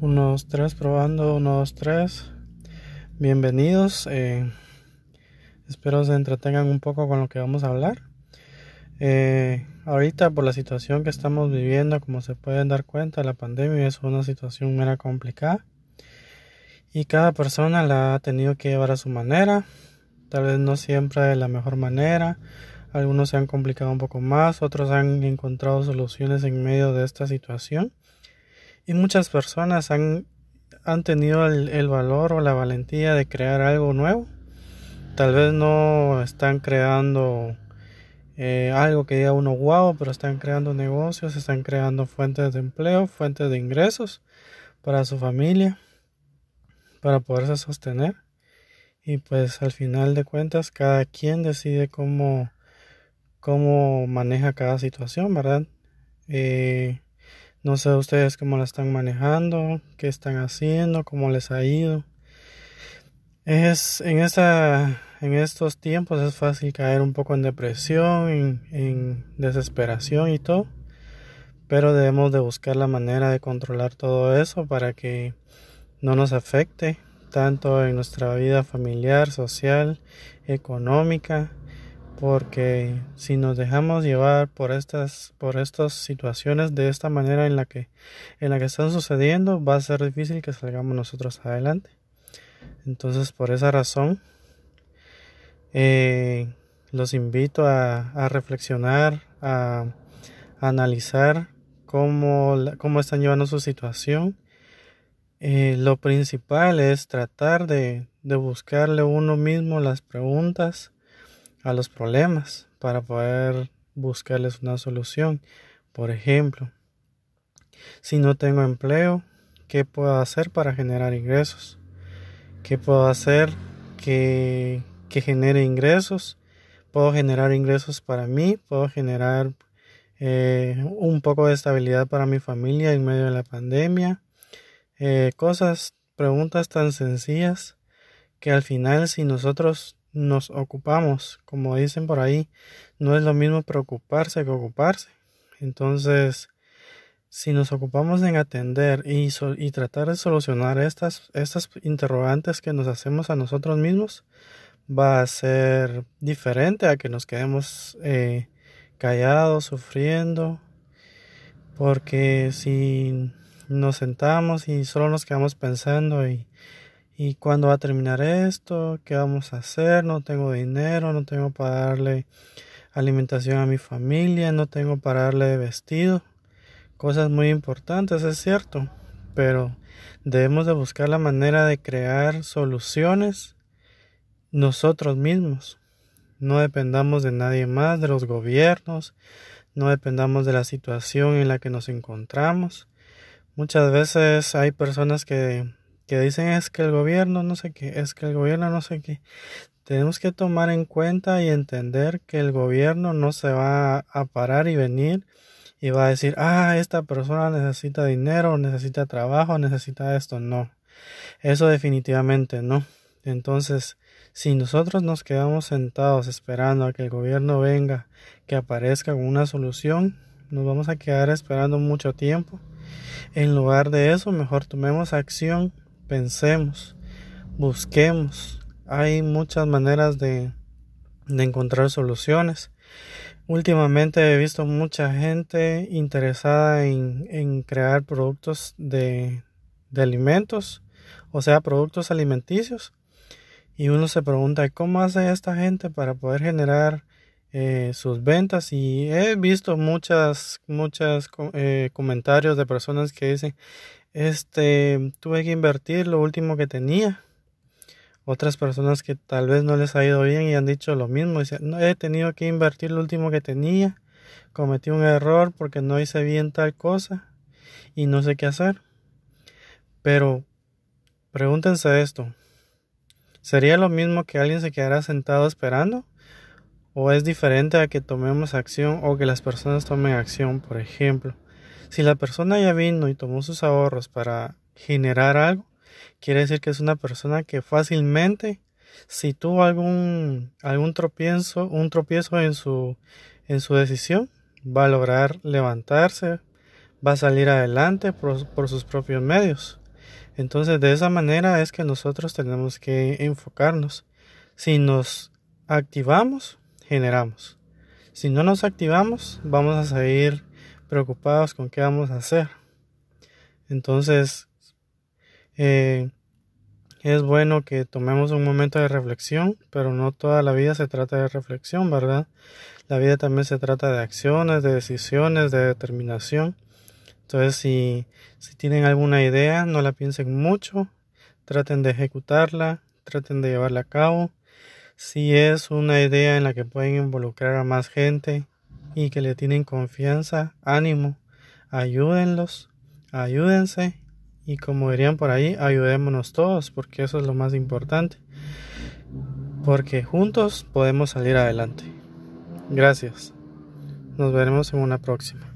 Unos tres, probando, unos tres. Bienvenidos. Eh, espero se entretengan un poco con lo que vamos a hablar. Eh, ahorita por la situación que estamos viviendo, como se pueden dar cuenta, la pandemia es una situación mera complicada. Y cada persona la ha tenido que llevar a su manera. Tal vez no siempre de la mejor manera. Algunos se han complicado un poco más, otros han encontrado soluciones en medio de esta situación. Y muchas personas han, han tenido el, valor o la valentía de crear algo nuevo. Tal vez no están creando eh, algo que diga uno wow, pero están creando negocios, están creando fuentes de empleo, fuentes de ingresos para su familia, para poderse sostener. Y pues al final de cuentas cada quien decide cómo, cómo maneja cada situación, ¿verdad? Eh, no sé ustedes cómo la están manejando, qué están haciendo, cómo les ha ido. Es en esta en estos tiempos es fácil caer un poco en depresión, en, en desesperación y todo, pero debemos de buscar la manera de controlar todo eso para que no nos afecte tanto en nuestra vida familiar, social, económica porque si nos dejamos llevar por estas por estas situaciones de esta manera en la que en la que están sucediendo va a ser difícil que salgamos nosotros adelante. Entonces por esa razón eh, los invito a, reflexionar a, analizar cómo, cómo están llevando su situación. Eh, lo principal es tratar de, de buscarle uno mismo las preguntas a los problemas para poder buscarles una solución. Por ejemplo, si no tengo empleo, ¿qué puedo hacer para generar ingresos? ¿Qué puedo hacer que, que genere ingresos? Puedo generar ingresos para mí, puedo generar eh, un poco de estabilidad para mi familia en medio de la pandemia. Eh, cosas, preguntas tan sencillas que al final si nosotros nos ocupamos, como dicen por ahí, no es lo mismo preocuparse que ocuparse. Entonces, si nos ocupamos en atender y, y tratar de solucionar estas, estas interrogantes que nos hacemos a nosotros mismos, va a ser diferente a que nos quedemos eh, callados, sufriendo, porque si nos sentamos y solo nos quedamos pensando y ¿Y cuándo va a terminar esto? ¿Qué vamos a hacer? No tengo dinero, no tengo para darle alimentación a mi familia, no tengo para darle vestido. Cosas muy importantes, es cierto, pero debemos de buscar la manera de crear soluciones nosotros mismos. No dependamos de nadie más, de los gobiernos, no dependamos de la situación en la que nos encontramos. Muchas veces hay personas que que dicen es que el gobierno no sé qué, es que el gobierno no sé qué. Tenemos que tomar en cuenta y entender que el gobierno no se va a parar y venir y va a decir, ah, esta persona necesita dinero, necesita trabajo, necesita esto. No, eso definitivamente no. Entonces, si nosotros nos quedamos sentados esperando a que el gobierno venga, que aparezca con una solución, nos vamos a quedar esperando mucho tiempo. En lugar de eso, mejor tomemos acción pensemos, busquemos. Hay muchas maneras de, encontrar soluciones. Últimamente he visto mucha gente interesada en, crear productos de, alimentos, o sea, productos alimenticios. Y uno se pregunta, ¿cómo hace esta gente para poder generar eh, sus ventas? Y he visto muchas, muchas eh, comentarios de personas que dicen, este, tuve que invertir lo último que tenía. Otras personas que tal vez no les ha ido bien y han dicho lo mismo. no, he tenido que invertir lo último que tenía. Cometí un error porque no hice bien tal cosa y no sé qué hacer. Pero pregúntense esto. ¿Sería lo mismo que alguien se quedara sentado esperando? ¿O es diferente a que tomemos acción o que las personas tomen acción, por ejemplo? Si la persona ya vino y tomó sus ahorros para generar algo, quiere decir que es una persona que fácilmente, si tuvo algún, algún tropiezo, un tropiezo en su, en su decisión, va a lograr levantarse, va a salir adelante por, sus propios medios. Entonces, de esa manera es que nosotros tenemos que enfocarnos. Si nos activamos, generamos. Si no nos activamos, vamos a seguir preocupados con qué vamos a hacer. Entonces, eh, es bueno que tomemos un momento de reflexión, pero no toda la vida se trata de reflexión, ¿verdad? La vida también se trata de acciones, de decisiones, de determinación. Entonces, si, si tienen alguna idea, no la piensen mucho, traten de ejecutarla, traten de llevarla a cabo. Si es una idea en la que pueden involucrar a más gente y que le tienen confianza, ánimo, ayúdenlos, ayúdense y como dirían por ahí, ayudémonos todos porque eso es lo más importante. Porque juntos podemos salir adelante. Gracias. Nos veremos en una próxima.